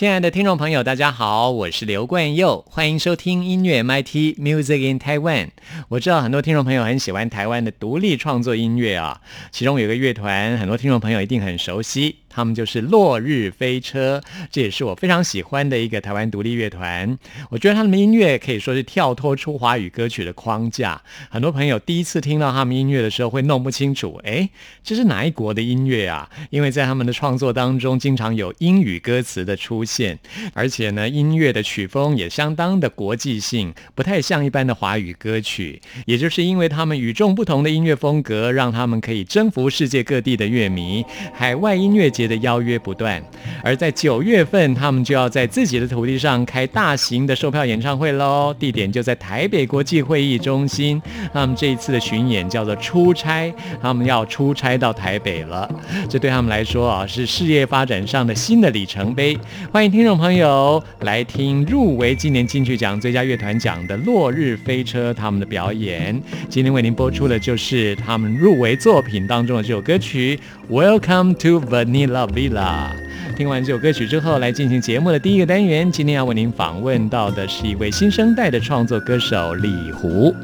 亲爱的听众朋友，大家好，我是刘冠佑，欢迎收听音乐 MIT Music in Taiwan。我知道很多听众朋友很喜欢台湾的独立创作音乐啊，其中有个乐团，很多听众朋友一定很熟悉。他们就是落日飞车，这也是我非常喜欢的一个台湾独立乐团。我觉得他们的音乐可以说是跳脱出华语歌曲的框架。很多朋友第一次听到他们音乐的时候，会弄不清楚，哎，这是哪一国的音乐啊？因为在他们的创作当中，经常有英语歌词的出现，而且呢，音乐的曲风也相当的国际性，不太像一般的华语歌曲。也就是因为他们与众不同的音乐风格，让他们可以征服世界各地的乐迷，海外音乐。的邀约不断，而在九月份，他们就要在自己的土地上开大型的售票演唱会喽。地点就在台北国际会议中心。他们这一次的巡演叫做出差，他们要出差到台北了。这对他们来说啊，是事业发展上的新的里程碑。欢迎听众朋友来听入围今年金曲奖最佳乐团奖的落日飞车他们的表演。今天为您播出的就是他们入围作品当中的这首歌曲《Welcome to Vanilla》。Love Villa，听完这首歌曲之后，来进行节目的第一个单元。今天要为您访问到的是一位新生代的创作歌手李胡。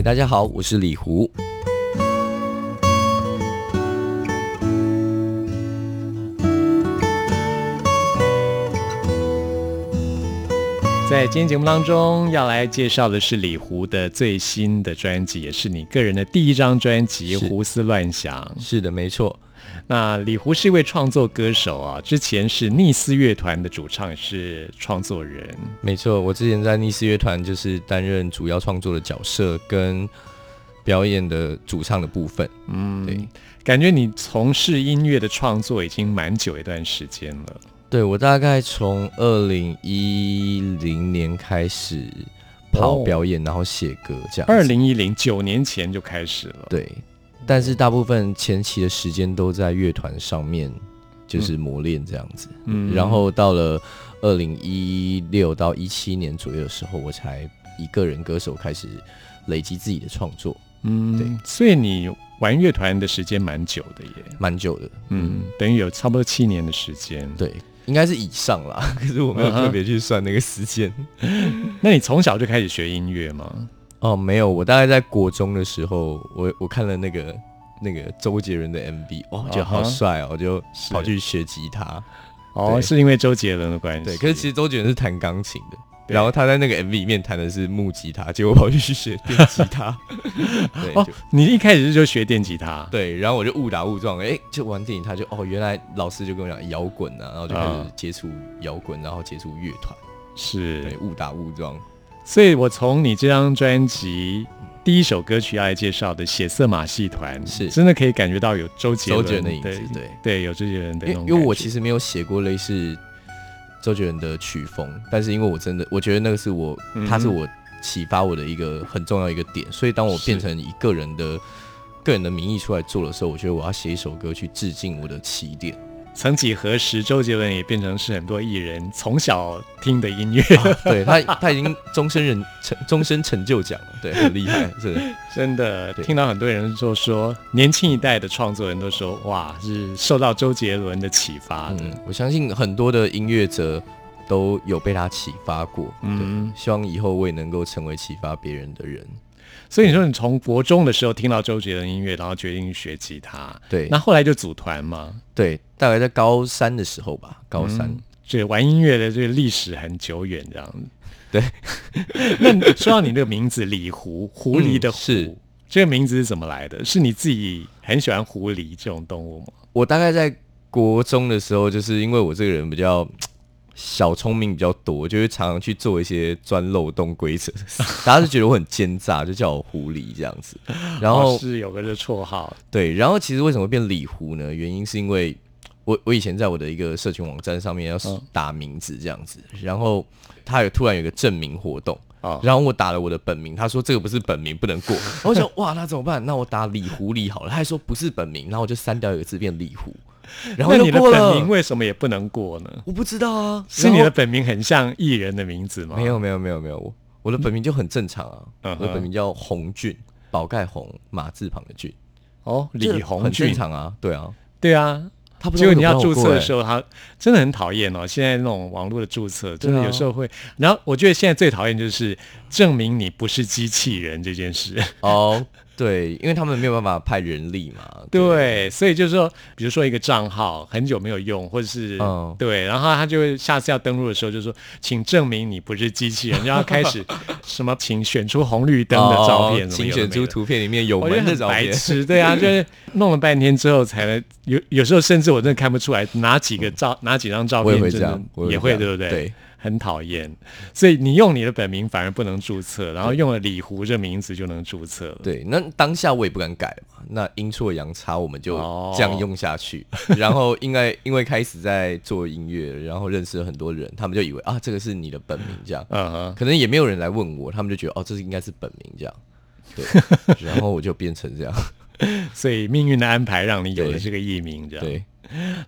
嗨，大家好，我是李胡。在今天节目当中，要来介绍的是李胡的最新的专辑，也是你个人的第一张专辑《胡思乱想》。是的，没错。那李胡是一位创作歌手啊，之前是逆思乐团的主唱，是创作人。没错，我之前在逆思乐团就是担任主要创作的角色跟表演的主唱的部分。嗯，对，感觉你从事音乐的创作已经蛮久一段时间了。对我大概从二零一零年开始跑表演，然后写歌这样。二零一零九年前就开始了。对。但是大部分前期的时间都在乐团上面，就是磨练这样子。嗯，然后到了二零一六到一七年左右的时候，我才以个人歌手开始累积自己的创作。嗯，对。所以你玩乐团的时间蛮久的耶，蛮久的。嗯，等于有差不多七年的时间。对，应该是以上啦。可是我没有特别去算那个时间。那你从小就开始学音乐吗？哦，没有，我大概在国中的时候，我我看了那个那个周杰伦的 MV，哇，觉得好帅哦，我就跑去学吉他。哦，是因为周杰伦的关系。对，可是其实周杰伦是弹钢琴的，然后他在那个 MV 里面弹的是木吉他，结果跑去学电吉他。哦，你一开始就学电吉他？对，然后我就误打误撞，哎，就玩电吉他，就哦，原来老师就跟我讲摇滚啊，然后就开始接触摇滚，然后接触乐团，是对，误打误撞。所以，我从你这张专辑第一首歌曲要来介绍的《血色马戏团》，是真的可以感觉到有周杰伦的影子，对对，有周杰伦的。因因为我其实没有写过类似周杰伦的曲风，但是因为我真的我觉得那个是我，他是我启发我的一个很重要一个点，所以当我变成一个人的个人的名义出来做的时候，我觉得我要写一首歌去致敬我的起点。曾几何时，周杰伦也变成是很多艺人从小听的音乐。对他，他已经终身人成终身成就奖了，对，很厉害，是真的。听到很多人就说，年轻一代的创作人都说，哇，是受到周杰伦的启发的。我相信很多的音乐者都有被他启发过。嗯，希望以后我也能够成为启发别人的人。所以你说你从国中的时候听到周杰伦音乐，然后决定学吉他，对，那后来就组团吗？对，大概在高三的时候吧，高三，这玩音乐的这个历史很久远，这样子。对，那说到你那个名字李狐，狐狸的狐，这个名字是怎么来的？是你自己很喜欢狐狸这种动物吗？我大概在国中的时候，就是因为我这个人比较。小聪明比较多，就会常常去做一些钻漏洞规则。大家就觉得我很奸诈，就叫我狐狸这样子。然后是有个这绰号。对，然后其实为什么变李狐呢？原因是因为我我以前在我的一个社群网站上面要打名字这样子，然后他有突然有个证明活动然后我打了我的本名，他说这个不是本名不能过。我想哇，那怎么办？那我打李狐狸好了。他还说不是本名，然后我就删掉一个字变李狐。然后你的本名为什么也不能过呢？我不知道啊，是你的本名很像艺人的名字吗？没有没有没有没有，我我的本名就很正常啊，我的本名叫洪俊，宝盖洪，马字旁的俊。哦，李洪俊，很正常啊，对啊，对啊。他结果你要注册的时候，他真的很讨厌哦。现在那种网络的注册，真的有时候会。然后我觉得现在最讨厌就是证明你不是机器人这件事。哦。对，因为他们没有办法派人力嘛。对，所以就是说，比如说一个账号很久没有用，或者是对，然后他就会下次要登录的时候就说，请证明你不是机器人，就要开始 什么，请选出红绿灯的照片，请选出图片里面有门的照片。白痴，对啊，就是弄了半天之后才能有，有时候甚至我真的看不出来哪几个照，哪几张照片真的也会，对不对？对。很讨厌，所以你用你的本名反而不能注册，然后用了李胡这名字就能注册了。对，那当下我也不敢改嘛，那阴错阳差我们就这样用下去。然后因为因为开始在做音乐，然后认识了很多人，他们就以为啊这个是你的本名这样，嗯哼，可能也没有人来问我，他们就觉得哦这是应该是本名这样，对，然后我就变成这样，所以命运的安排让你有了这个艺名这样。对。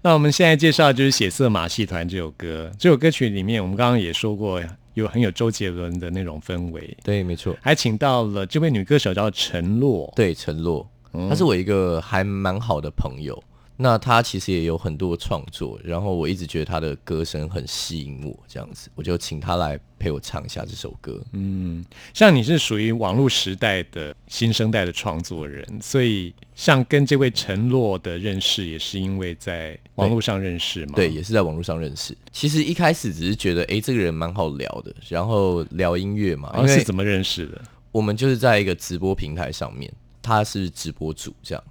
那我们现在介绍就是《血色马戏团》这首歌。这首歌曲里面，我们刚刚也说过，有很有周杰伦的那种氛围。对，没错。还请到了这位女歌手叫陈洛。对，陈洛，她是我一个还蛮好的朋友。那他其实也有很多创作，然后我一直觉得他的歌声很吸引我，这样子，我就请他来陪我唱一下这首歌。嗯，像你是属于网络时代的新生代的创作人，所以像跟这位陈洛的认识，也是因为在网络上认识嘛？对，也是在网络上认识。其实一开始只是觉得，哎，这个人蛮好聊的，然后聊音乐嘛。因是怎么认识的？我们就是在一个直播平台上面，他是直播主，这样。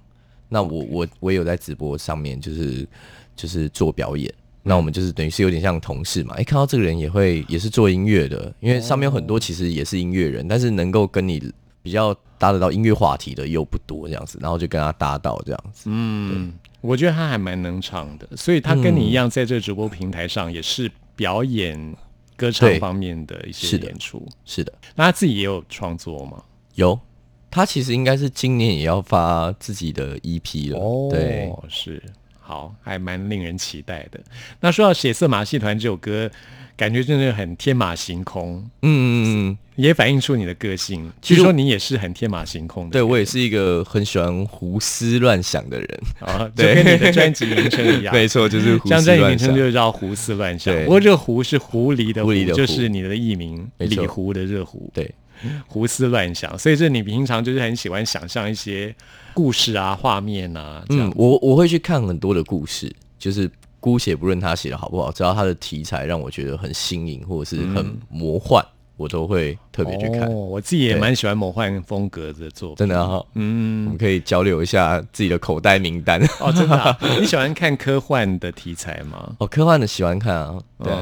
那我我我也有在直播上面，就是就是做表演。那我们就是等于是有点像同事嘛。哎，看到这个人也会也是做音乐的，因为上面有很多其实也是音乐人，但是能够跟你比较搭得到音乐话题的又不多这样子。然后就跟他搭到这样子。嗯，我觉得他还蛮能唱的，所以他跟你一样在这个直播平台上也是表演歌唱方面的一些演出。是的，那他自己也有创作吗？有。他其实应该是今年也要发自己的 EP 了，哦，对，是好，还蛮令人期待的。那说到《血色马戏团》这首歌，感觉真的很天马行空，嗯嗯嗯，也反映出你的个性。据说你也是很天马行空的，对我也是一个很喜欢胡思乱想的人。啊，就跟你的专辑名称一样，没错，就是像专辑名称就叫胡思乱想。不过这个“胡”是狐狸的“狐”，就是你的艺名李胡的热胡，对。胡思乱想，所以这你平常就是很喜欢想象一些故事啊、画面啊。嗯，我我会去看很多的故事，就是姑且不论他写的好不好，只要他的题材让我觉得很新颖或者是很魔幻。我都会特别去看，我自己也蛮喜欢魔幻风格的作品，真的哈。嗯，我们可以交流一下自己的口袋名单哦。真的，你喜欢看科幻的题材吗？哦，科幻的喜欢看啊。对，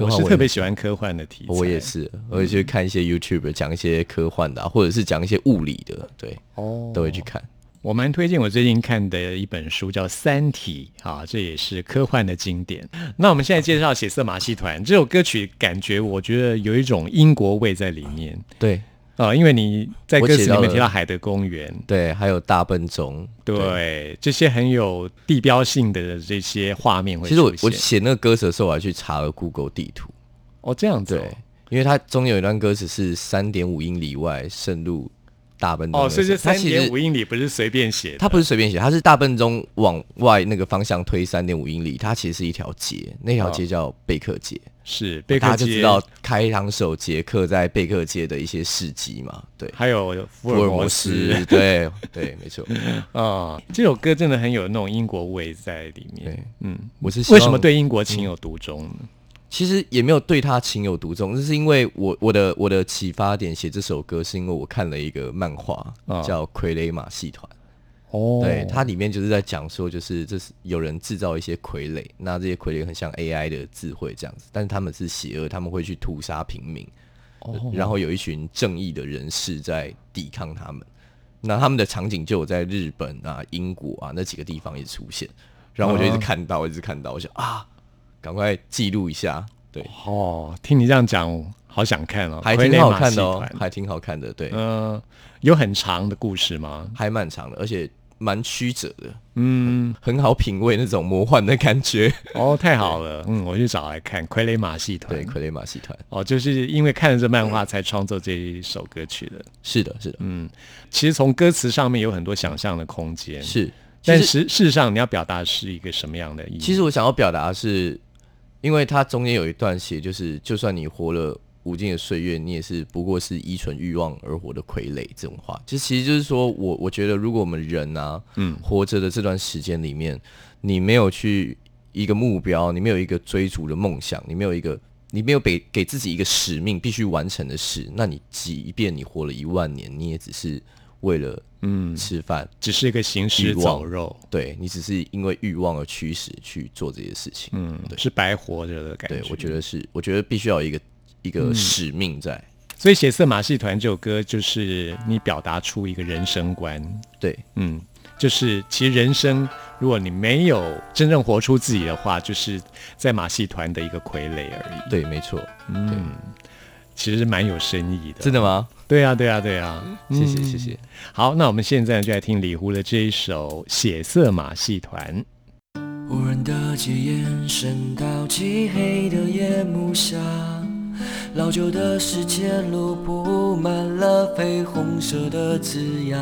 我是特别喜欢科幻的题材。我也是，我会去看一些 YouTube 讲一些科幻的，或者是讲一些物理的，对，哦，都会去看。我蛮推荐我最近看的一本书，叫《三体》啊，这也是科幻的经典。那我们现在介绍《血色马戏团》这首歌曲，感觉我觉得有一种英国味在里面。对啊，因为你在歌词里面提到海德公园，对，还有大笨钟，对，这些很有地标性的这些画面。其实我我写那个歌词的时候，我还去查了 Google 地图。哦，这样子，对，因为它中有一段歌词是三点五英里外渗入。大笨钟哦，所以这三点五英里不是随便写，它不是随便写，它是大笨钟往外那个方向推三点五英里，它其实是一条街，那条街叫贝克街，是贝克街，就知道开膛手杰克在贝克街的一些事迹嘛，对，还有福尔摩斯，对对，没错，啊，这首歌真的很有那种英国味在里面，嗯，我是为什么对英国情有独钟呢？其实也没有对他情有独钟，这是因为我我的我的启发点写这首歌，是因为我看了一个漫画叫《傀儡马戏团》。哦，对，它里面就是在讲说，就是这是有人制造一些傀儡，那这些傀儡很像 AI 的智慧这样子，但是他们是邪恶，他们会去屠杀平民。哦，然后有一群正义的人士在抵抗他们。那他们的场景就有在日本啊、英国啊那几个地方一直出现，然后我就一直看到，一直看到，我想啊。赶快记录一下，对。哦，听你这样讲，好想看哦，还挺好看的哦，还挺好看的，对，嗯，有很长的故事吗？还蛮长的，而且蛮曲折的，嗯，很好品味那种魔幻的感觉，哦，太好了，嗯，我去找来看《傀儡马戏团》，对，《傀儡马戏团》，哦，就是因为看了这漫画才创作这一首歌曲的，是的，是的，嗯，其实从歌词上面有很多想象的空间，是，但实事实上你要表达是一个什么样的意思？其实我想要表达是。因为它中间有一段写，就是就算你活了无尽的岁月，你也是不过是依存欲望而活的傀儡。这种话，就其实就是说我我觉得，如果我们人啊，嗯，活着的这段时间里面，你没有去一个目标，你没有一个追逐的梦想，你没有一个，你没有给给自己一个使命必须完成的事，那你即便你活了一万年，你也只是。为了嗯吃饭，只是一个行尸走肉。对你只是因为欲望而驱使去做这些事情，嗯，对，是白活着的感觉。对，我觉得是，我觉得必须要有一个一个使命在。所以《血色马戏团》这首歌就是你表达出一个人生观。对，嗯，就是其实人生，如果你没有真正活出自己的话，就是在马戏团的一个傀儡而已。对，没错，嗯。其实蛮有深意的，真的吗？对呀，对呀，对呀。谢谢，谢谢。好，那我们现在就来听李胡的这一首《血色马戏团》。无人的街延伸到漆黑的夜幕下，老旧的石阶路布满了绯红色的枝桠，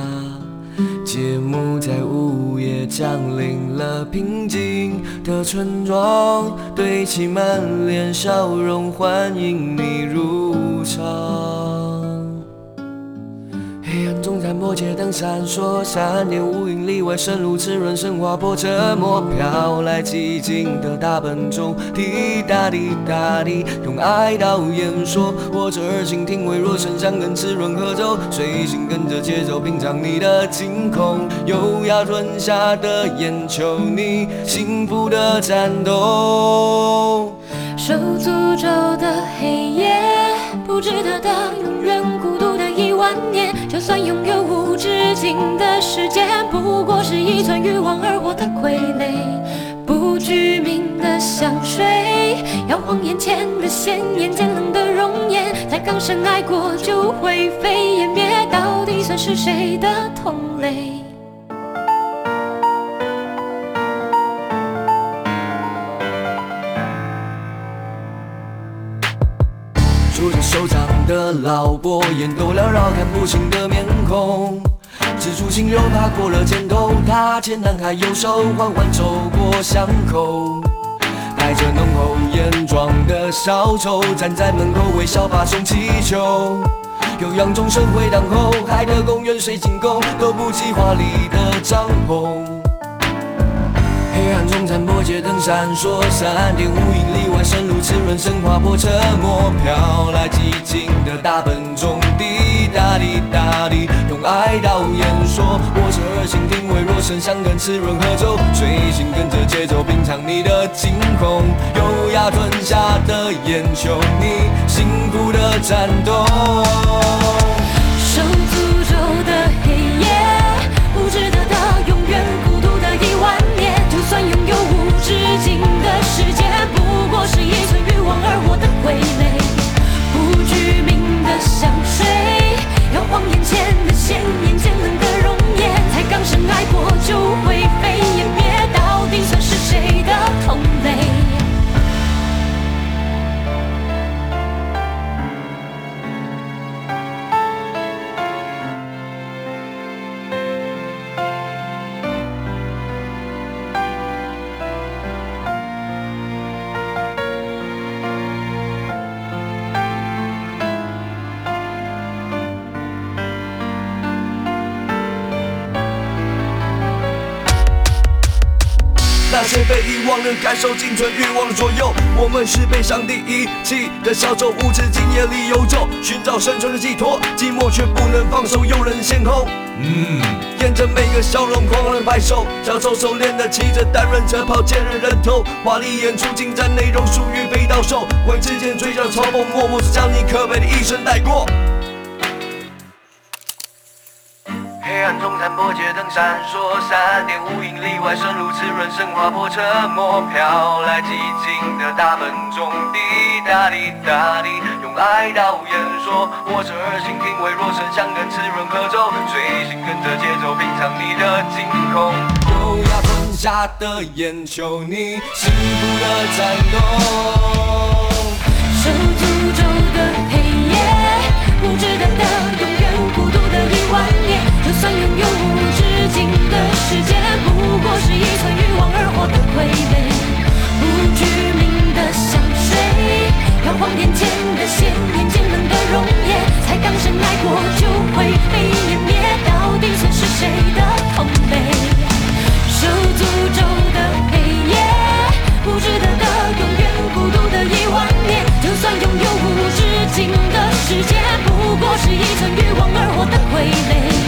节目在午夜。降临了平静的村庄，堆起满脸笑容，欢迎你入场。黑暗中，残破街灯闪烁，闪电无影里外，渗入滋润，生划破折磨，飘来寂静的大本钟，滴答滴答滴，用爱到言说。我这儿心听微弱声响，跟滋润合奏，随心跟着节奏，品尝你的惊恐，优雅吞下的眼球，你幸福的颤抖。受诅咒的黑夜，不值得的永远。就算拥有无止境的时间，不过是一串欲望而活的傀儡。不具名的香水，摇晃眼前的鲜艳，渐冷的容颜。才刚深爱过就灰飞烟灭，到底算是谁的同类？的老伯，眼都缭绕，看不清的面孔。蜘蛛心又爬过了肩头，他牵男孩右手，缓缓走过巷口。带着浓厚眼妆的小丑，站在门口微笑发送气球。悠扬钟声回荡后，海的公园水晶宫都不及华丽的帐篷。黑暗中，残破街灯闪烁，闪电无影里外，深入滋润，生划破沉默，飘来寂静大笨钟，滴答滴答滴，用爱导演说。我这耳心听微弱声响，跟滋润合奏，随心跟着节奏，品尝你的惊恐，优雅吞下的眼球，你幸福的颤动。香水，摇晃眼前的鲜艳，渐冷的容颜。才刚深爱过就灰飞烟灭，到底算是谁的同类？感受，仅存欲望的左右。我们是被上帝遗弃的小丑，无止境夜里游走，寻找生存的寄托。寂寞却不能放手，诱人先后。嗯，沿着每个笑容狂人拍手，小丑熟练的骑着单轮车跑见人人头，华丽演出精湛内容属于飞刀手，挥之间嘴角嘲讽，默默是将你可悲的一生带过。黑暗中，残破街灯闪烁，三点无影里外，深入滋润，生划破沉默，飘来寂静的大本钟，滴答滴答滴，用爱到言说。我这耳倾听微弱声响，跟滋润合奏，随心跟着节奏，品尝你的惊恐，优雅吞下的眼球，你幸福的颤动。受诅咒的黑夜，不值得的就算拥有无止境的时间，不过是一场欲望而活的傀儡。不具名的香水，摇晃眼前的鲜艳，渐冷的容颜。才刚深爱过就会被湮灭，到底算是谁的同类？受诅咒的黑夜，不值得的永远孤独的一万年。就算拥有无止境的时间，不过是一场欲望而活的傀儡。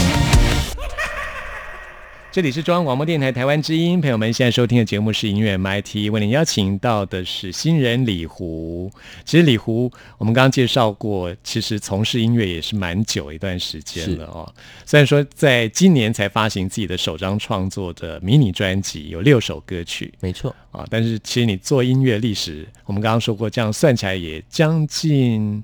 这里是中央广播电台台湾之音，朋友们现在收听的节目是音乐 MIT，为您邀请到的是新人李胡。其实李胡我们刚刚介绍过，其实从事音乐也是蛮久一段时间了哦。虽然说在今年才发行自己的首张创作的迷你专辑，有六首歌曲，没错啊，但是其实你做音乐历史，我们刚刚说过，这样算起来也将近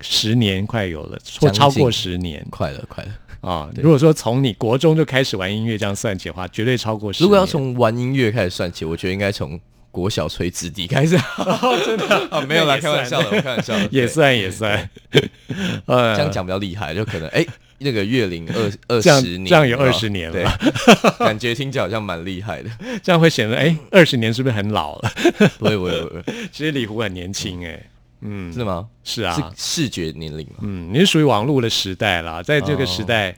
十年，快有了，或超过十年，快了，快了。啊，如果说从你国中就开始玩音乐这样算起的话，绝对超过十。如果要从玩音乐开始算起，我觉得应该从国小吹子笛开始，真的？啊，没有啦，开玩笑的，开玩笑的，也算 也算，呃，这样讲比较厉害，就可能哎、那个月龄二二十年，这样有有没有20年了。对，感觉听起来好像蛮厉害的。这样会显得哎，二十年是不是很老了？不会不会不会，其实李胡很年轻哎，嗯，是吗？是啊，是视觉年龄吗？嗯，你是属于网络的时代啦，在这个时代，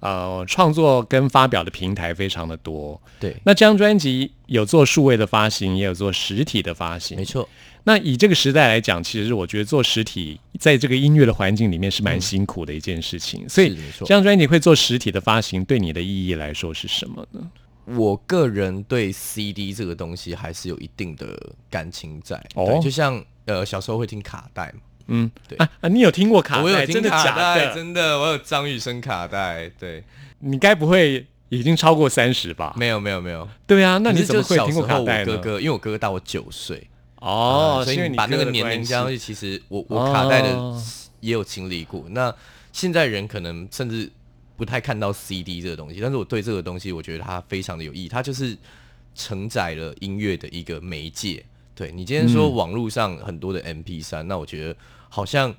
呃，创作跟发表的平台非常的多。对，那这张专辑有做数位的发行，也有做实体的发行没。错，那以这个时代来讲，其实我觉得做实体，在这个音乐的环境里面是蛮辛苦的一件事情。所以这张专辑会做实体的发行，对你的意义来说是什么呢？我个人对 CD 这个东西还是有一定的感情在。哦对，就像呃小时候会听卡带嘛，嗯，对啊啊，你有听过卡带？我有听卡带，的？真的，我有张雨生卡带。对，你该不会已经超过三十吧？没有没有没有。对啊，那你怎么会听过卡带呢？我哥哥，因为我哥哥大我九岁，哦，所以你把那个年龄加上去，其实我我卡带的哦也有经历过。那现在人可能甚至不太看到 CD 这个东西，但是我对这个东西，我觉得它非常的有意义，它就是承载了音乐的一个媒介。对你今天说嗯网络上很多的 MP 三、那我觉得好像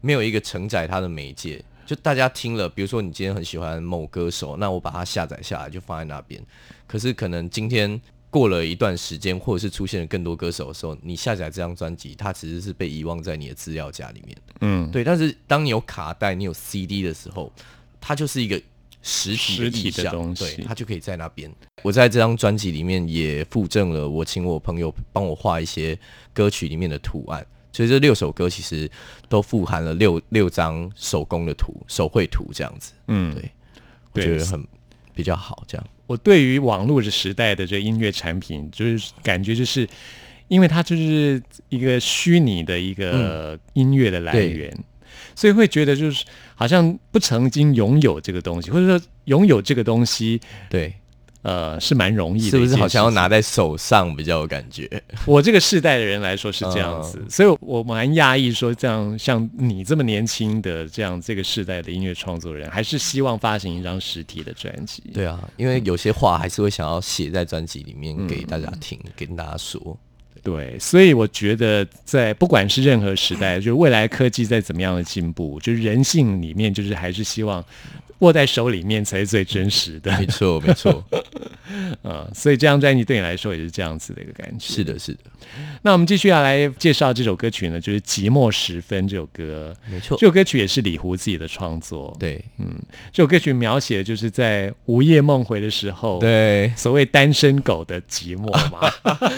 没有一个承载它的媒介。就大家听了，比如说你今天很喜欢某歌手，那我把它下载下来就放在那边。可是可能今天过了一段时间，或者是出现了更多歌手的时候，你下载这张专辑，它其实是被遗忘在你的资料夹里面的。嗯，对，但是当你有卡带、你有 CD 的时候，它就是一个实体的东西对，它就可以在那边。我在这张专辑里面也附赠了，我请我朋友帮我画一些歌曲里面的图案。所以这六首歌其实都富含了六六张手工的图、手绘图这样子。嗯，对我觉得很比较好，这样。我对于网络的时代的这音乐产品，就是感觉就是，因为它就是一个虚拟的一个音乐的来源，所以会觉得就是好像不曾经拥有这个东西，或者说拥有这个东西，对，呃，是蛮容易的。是不是好像要？拿在手上比较有感觉？我这个世代的人来说是这样子，嗯所以我蛮讶异说，这样像你这么年轻的这样这个世代的音乐创作人，还是希望发行一张实体的专辑。对啊，因为有些话还是会想要写在专辑里面给大家听，跟大家说。对，所以我觉得在不管是任何时代，就是未来科技在怎么样的进步，就是人性里面，就是还是希望握在手里面才是最真实的。没错，没错，啊，所以这张专辑对你来说也是这样子的一个感觉。是的，是的，那我们继续要来介绍这首歌曲呢，就是《寂寞时分》这首歌。没错这。首歌曲也是李胡自己的创作。，对，嗯这首歌曲描写的就是在午夜梦回的时候，，对，所谓单身狗的寂寞嘛。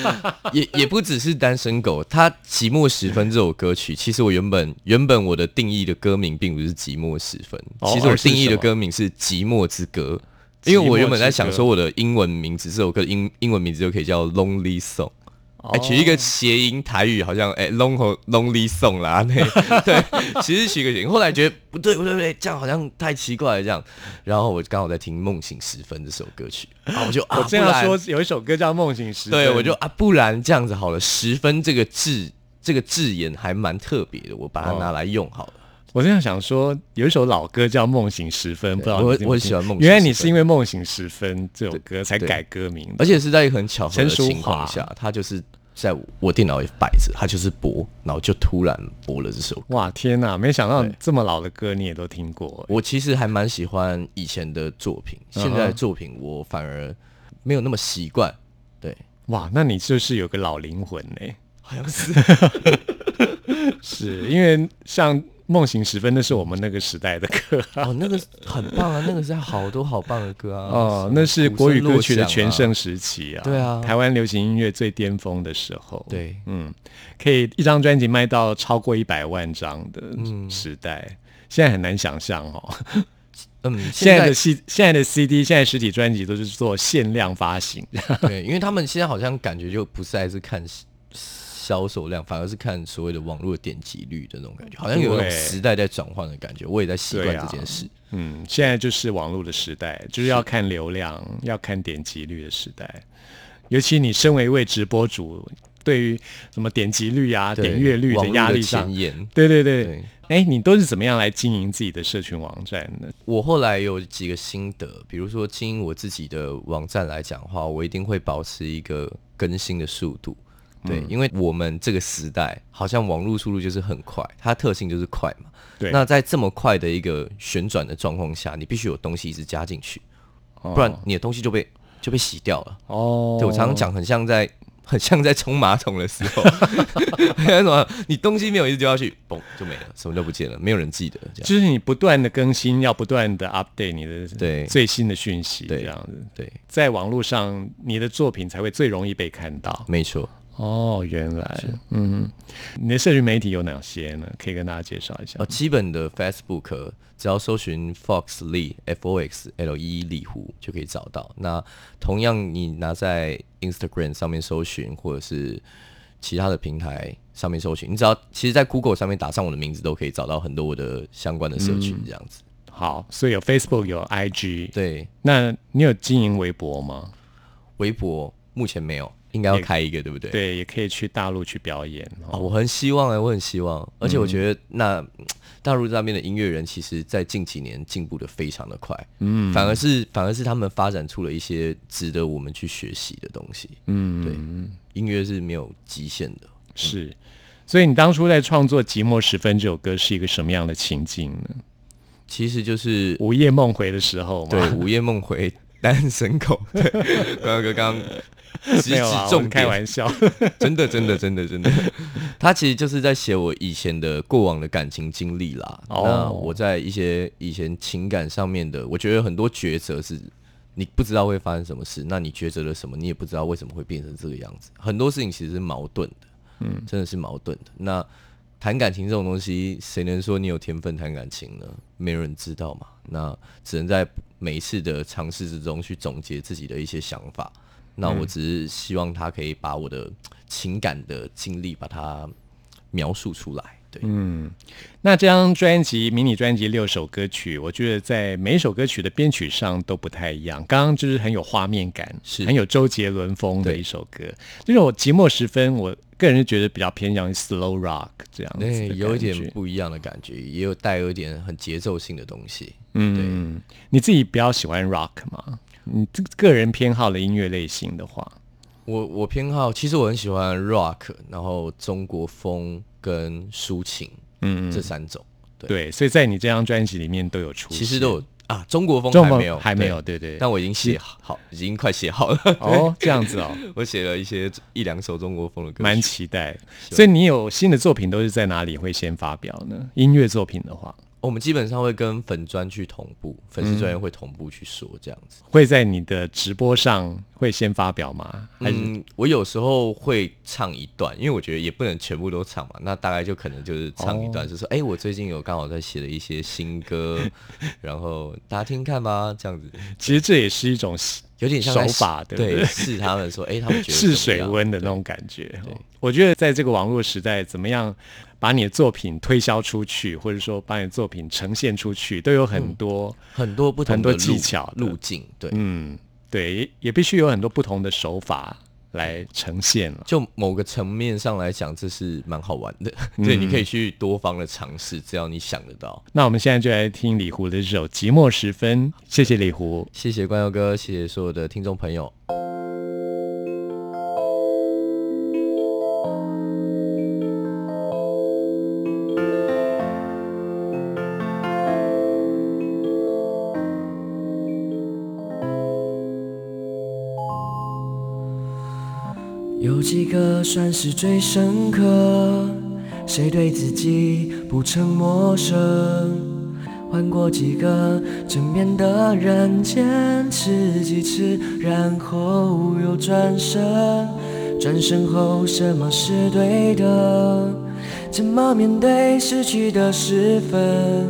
也也不只是单身狗，他《寂寞时分》这首歌曲，其实我原本原本我的定义的歌名并不是《寂寞时分》哦其实我定义的什么歌名是《寂寞之歌》，因为我原本在想说我的英文名字这首歌英英文名字就可以叫《Lonely Song》。哎、取一个谐音台语，好像哎、long 和 lonely song 啦，那 对，其实取个谐音，后来觉得不对不对不对，这样好像太奇怪了，这样，然后我刚好在听《梦醒时分》这首歌曲，啊，我就啊，我这样说，有一首歌叫《梦醒时分》，对，我就啊，不然这样子好了，十分这个字这个字眼还蛮特别的，我把它拿来用好了。我这样想说，有一首老歌叫《梦醒时分》，不知道我我很喜欢梦醒原来你是因为《梦醒时分》这首歌才改歌名，而且是在一个很巧合的情况下，他就是在我电脑也摆着，它就是播，然后就突然播了这首歌。哇天哪！没想到对这么老的歌你也都听过。我其实还蛮喜欢以前的作品，现在的作品我反而没有那么习惯。对，哇，那你就是有个老灵魂呢。好像是 是因为像《梦醒时分》那是我们那个时代的歌啊。哦，那个很棒啊，那个是好多好棒的歌啊。哦，那是国语歌曲的全盛时期啊！对啊台湾流行音乐最巅峰的时候。对嗯，可以一张专辑卖到超过一百万张的嗯时代，现在很难想象哦。嗯，现在的 C 现在的 CD 现在实体专辑都是做限量发行，对，因为他们现在好像感觉就不再是看销售量，反而是看所谓的网络点击率的那种感觉，好像有一种时代在转换的感觉。我也在习惯这件事。嗯，现在就是网络的时代，就是要看流量、要看点击率的时代。尤其你身为一位直播主，对于什么点击率啊、对点阅率的压力上前，沿，对对对，对哎，你都是怎么样来经营自己的社群网站呢？我后来有几个心得，比如说经营我自己的网站来讲的话，我一定会保持一个更新的速度。对，因为我们这个时代好像网络速度就是很快，它特性就是快嘛。对，那在这么快的一个旋转的状况下，你必须有东西一直加进去，不然你的东西就被就被洗掉了。哦，对我常常讲，很像在很像在冲马桶的时候，什么你东西没有一直丢下去，嘣就没了，什么都不见了，没有人记得。就是你不断的更新，要不断的 update 你的对最新的讯息，这样子。对，在网络上，你的作品才会最容易被看到。没错。哦，原来，嗯，你的社群媒体有哪些呢？可以跟大家介绍一下。哦，基本的 Facebook 只要搜寻 Fox Lee F O X L E 李湖就可以找到。那同样，你拿在 Instagram 上面搜寻，或者是其他的平台上面搜寻，你只要其实，在 Google 上面打上我的名字，都可以找到很多我的相关的社群。这样子。好，所以有 Facebook，有 IG。对，那你有经营微博吗？微博目前没有。应该要开一个，对不对？对，也可以去大陆去表演。哦，我很希望哎，我很希望，而且我觉得那大陆那边的音乐人，其实在近几年进步的非常的快。嗯，反而是反而是他们发展出了一些值得我们去学习的东西。嗯，对，音乐是没有极限的。是，所以你当初在创作《寂寞时分》这首歌是一个什么样的情境呢？其实就是午夜梦回的时候。对，午夜梦回，单身狗。对，刚 刚刚。没有重，开玩笑，真的，真的，真的，真的。他其实就是在写我以前的过往的感情经历啦。那我在一些以前情感上面的，我觉得很多抉择是你不知道会发生什么事，那你抉择了什么，你也不知道为什么会变成这个样子。很多事情其实是矛盾的，嗯，真的是矛盾的。那谈感情这种东西，谁能说你有天分谈感情呢？没人知道嘛。那只能在每一次的尝试之中去总结自己的一些想法。那我只是希望他可以把我的情感的经历把它描述出来。对，嗯，那这张专辑迷你专辑六首歌曲，我觉得在每首歌曲的编曲上都不太一样。刚刚就是很有画面感，是很有周杰伦风的一首歌。就是我寂寞时分，我个人是觉得比较偏向于 slow rock 这样子，有一点不一样的感觉，也有带有一点很节奏性的东西。嗯，对，你自己比较喜欢 rock 吗？你这个人偏好的音乐类型的话，我我偏好，其实我很喜欢 rock，然后中国风跟抒情，嗯，这三种，对，所以在你这张专辑里面都有出，其实都有啊，中国风还没有，还没有，对。对，但我已经写好，已经快写好了，哦，这样子哦，我写了一些一两首中国风的歌，蛮期待，所以你有新的作品都是在哪里会先发表呢？音乐作品的话。我们基本上会跟粉专去同步，粉丝专业会同步去说这样子。会在你的直播上会先发表吗？嗯，我有时候会唱一段，因为我觉得也不能全部都唱嘛。那大概就可能就是唱一段，就说：“哎，我最近有刚好在写了一些新歌，然后大家听看吧。”这样子，其实这也是一种。有点像手法，对不对？试他们说，哎，他们觉得试水温的那种感觉。对，我觉得在这个网络时代，怎么样把你的作品推销出去，或者说把你的作品呈现出去，都有很多很多不同的技巧路径。对，嗯，对，也必须有很多不同的手法。来呈现了，就某个层面上来讲，这是蛮好玩的。对，你可以去多方的尝试，只要你想得到。那我们现在就来听李胡的这首《寂寞时分》，谢谢李胡，谢谢关佑哥，谢谢所有的听众朋友。几个算是最深刻？谁对自己不曾陌生？换过几个枕边的人，坚持几次，然后又转身。转身后什么是对的？怎么面对失去的时分？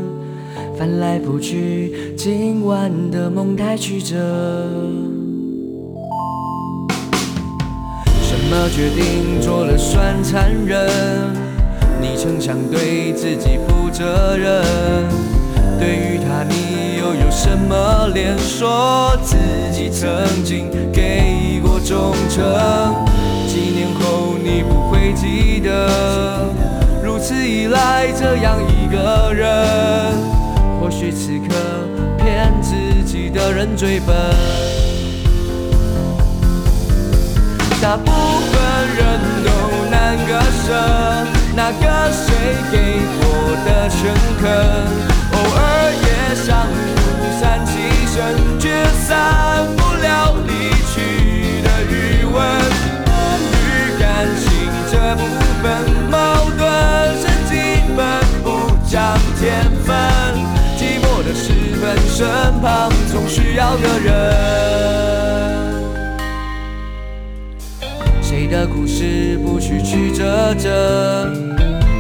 翻来覆去，今晚的梦太曲折。么决定做了算残忍？你曾想对自己负责任，对于他你又有什么脸说自己曾经给过忠诚？几年后你不会记得，如此依赖这样一。个人，或许此刻骗自己的人最笨。大部分人都舍，那个谁给我的诚恳，偶尔也想独善其身，却散不了离去的余温。与感情这部分矛盾是基本，不讲天分。寂寞的时分，身旁总需要个人。的故事不曲曲折折，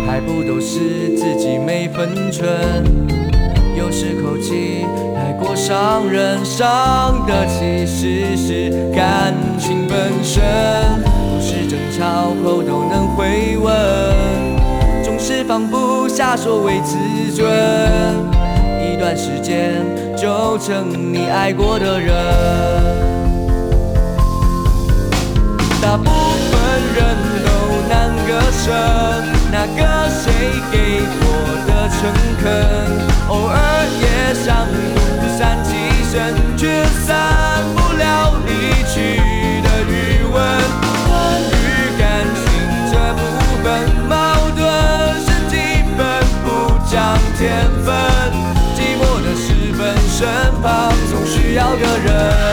还不都是自己没分寸？有时口气太过伤人，伤的其实是感情本身。不是争吵后都能回温，总是放不下所谓自尊。一段时间就成你爱过的人。大部分人都难割舍，那个谁给我的诚恳，偶尔也想独善其身，却散不了离去的余温。关于感情这部分，矛盾是基本，不讲天分。寂寞的时分，身旁总需要个人。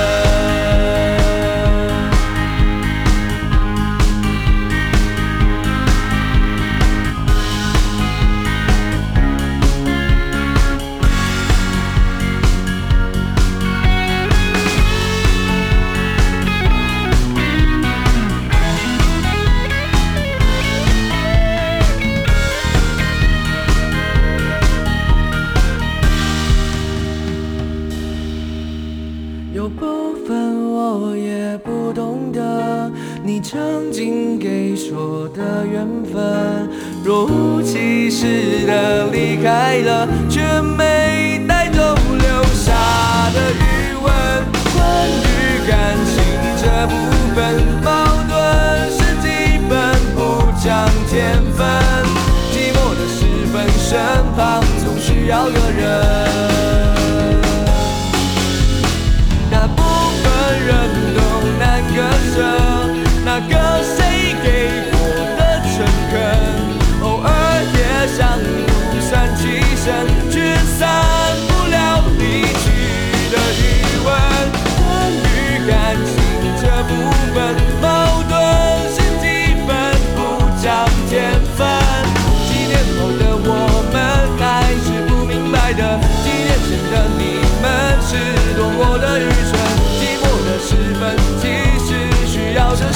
若无其事的离开了，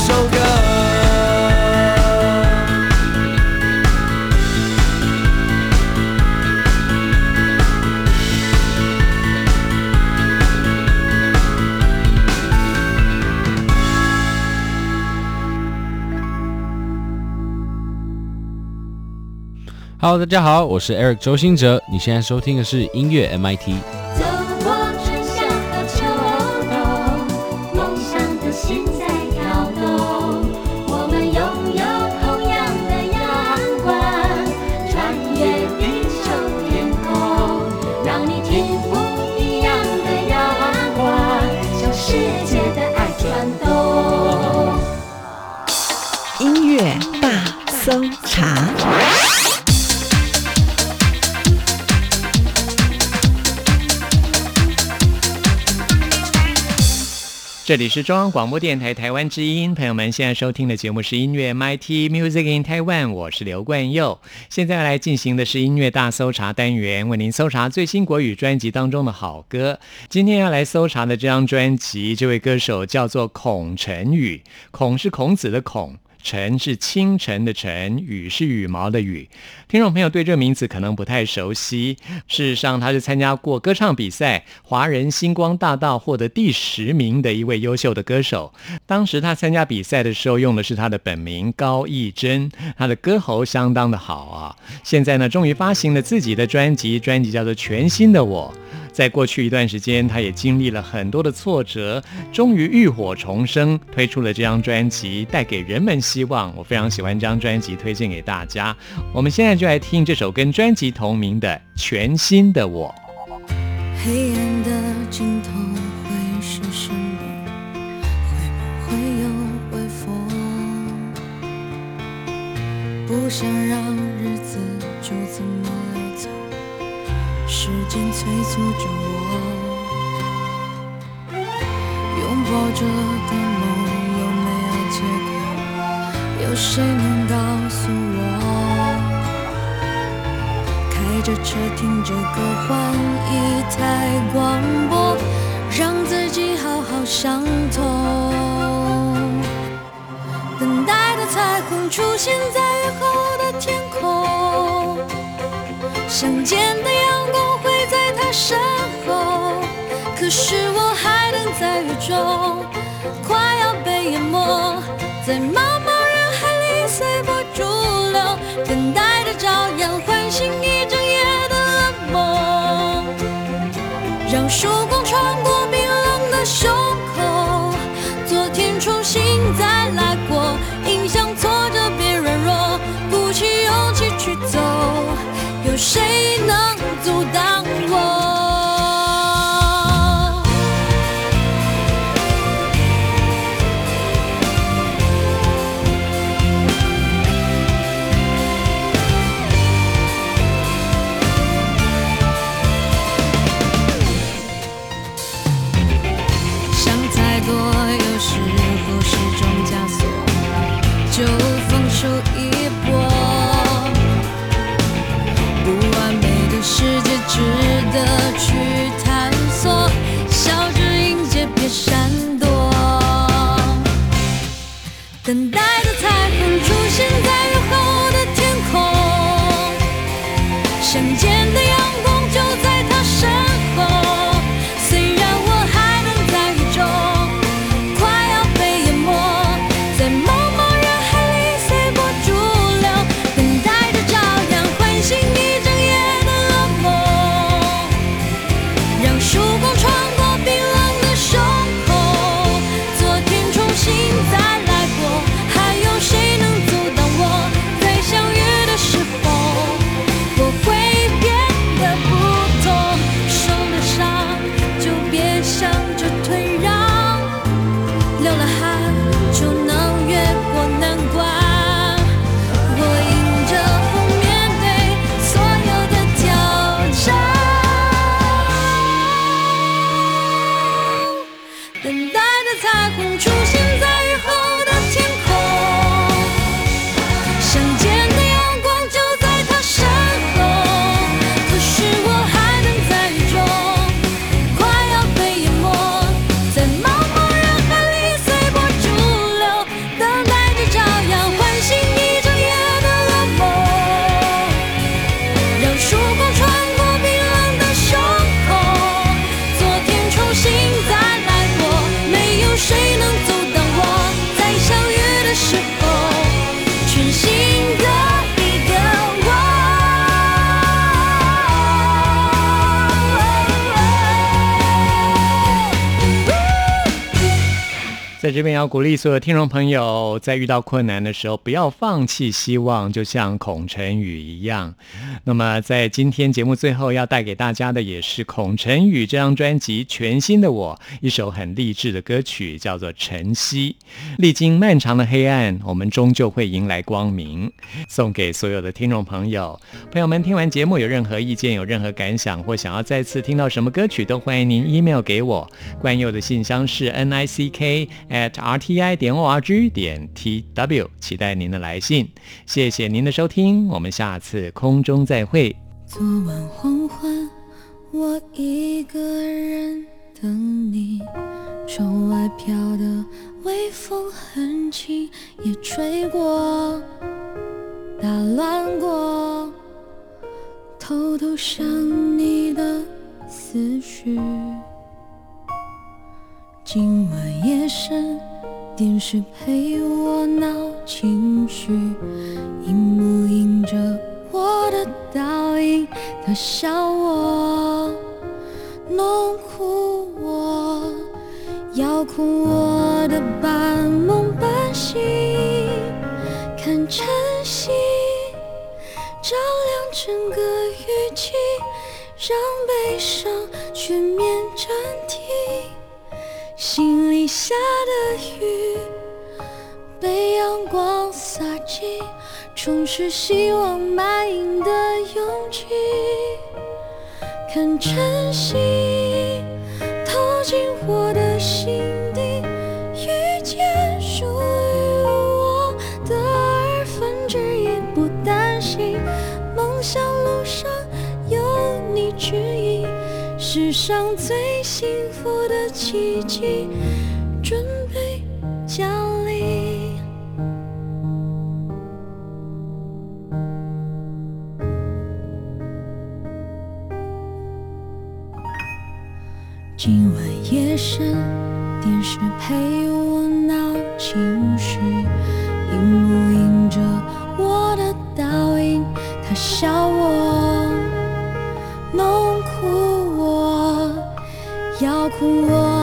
首歌。Hello，大家好，我是 Eric 周兴哲，你现在收听的是音乐 MIT。这里是中央广播电台台湾之音，朋友们现在收听的节目是音乐 MIT Music in Taiwan，我是刘冠佑。现在来进行的是音乐大搜查单元，为您搜查最新国语专辑当中的好歌。今天要来搜查的这张专辑，这位歌手叫做孔晨宇，孔是孔子的孔。晨是清晨的晨，羽是羽毛的羽。听众朋友对这个名字可能不太熟悉。事实上，他是参加过歌唱比赛，华人星光大道获得第十名的一位优秀的歌手。当时他参加比赛的时候，用的是他的本名高义珍，他的歌喉相当的好啊。现在呢，终于发行了自己的专辑，专辑叫做《全新的我》。在过去一段时间，他也经历了很多的挫折，终于浴火重生，推出了这张专辑，带给人们希望。我非常喜欢这张专辑，推荐给大家。我们现在就来听这首跟专辑同名的《全新的我》。黑暗的尽头会是什么？会不会有微风？不想让日子就这么，时间催促着我。拥抱着的梦有没有结果？有谁能告诉我？开着车，听着歌，换一台广播，让自己好好想通。等待的彩虹出现在雨后的天空，想见的这边要鼓励所有听众朋友，在遇到困难的时候，不要放弃希望，就像孔晨宇一样。那么，在今天节目最后要带给大家的，也是孔晨宇这张专辑《全新的我》一首很励志的歌曲，叫做《晨曦》。历经漫长的黑暗，我们终究会迎来光明。送给所有的听众朋友，朋友们，听完节目有任何意见、有任何感想，或想要再次听到什么歌曲，都欢迎您 email 给我。冠佑的信箱是 n i c k at r t i 点 o r g 点 t w，期待您的来信。谢谢您的收听，我们下次空中再会。昨晚黄昏，我一个人等你。窗外飘的微风很轻，也吹过，打乱过，偷偷想你的思绪。今晚夜深，电视陪我闹情绪，荧幕映着我的倒影，它笑我，弄哭我，摇哭我的半梦半醒。看晨曦照亮整个雨季，让悲伤全面暂停。心里下的雨被阳光洒进，充实希望满盈的勇气。看晨曦透进我的心世上最幸福的奇迹准备降临。今晚夜深，电视陪我闹情绪，荧幕映着我的倒影，他笑我，要哭我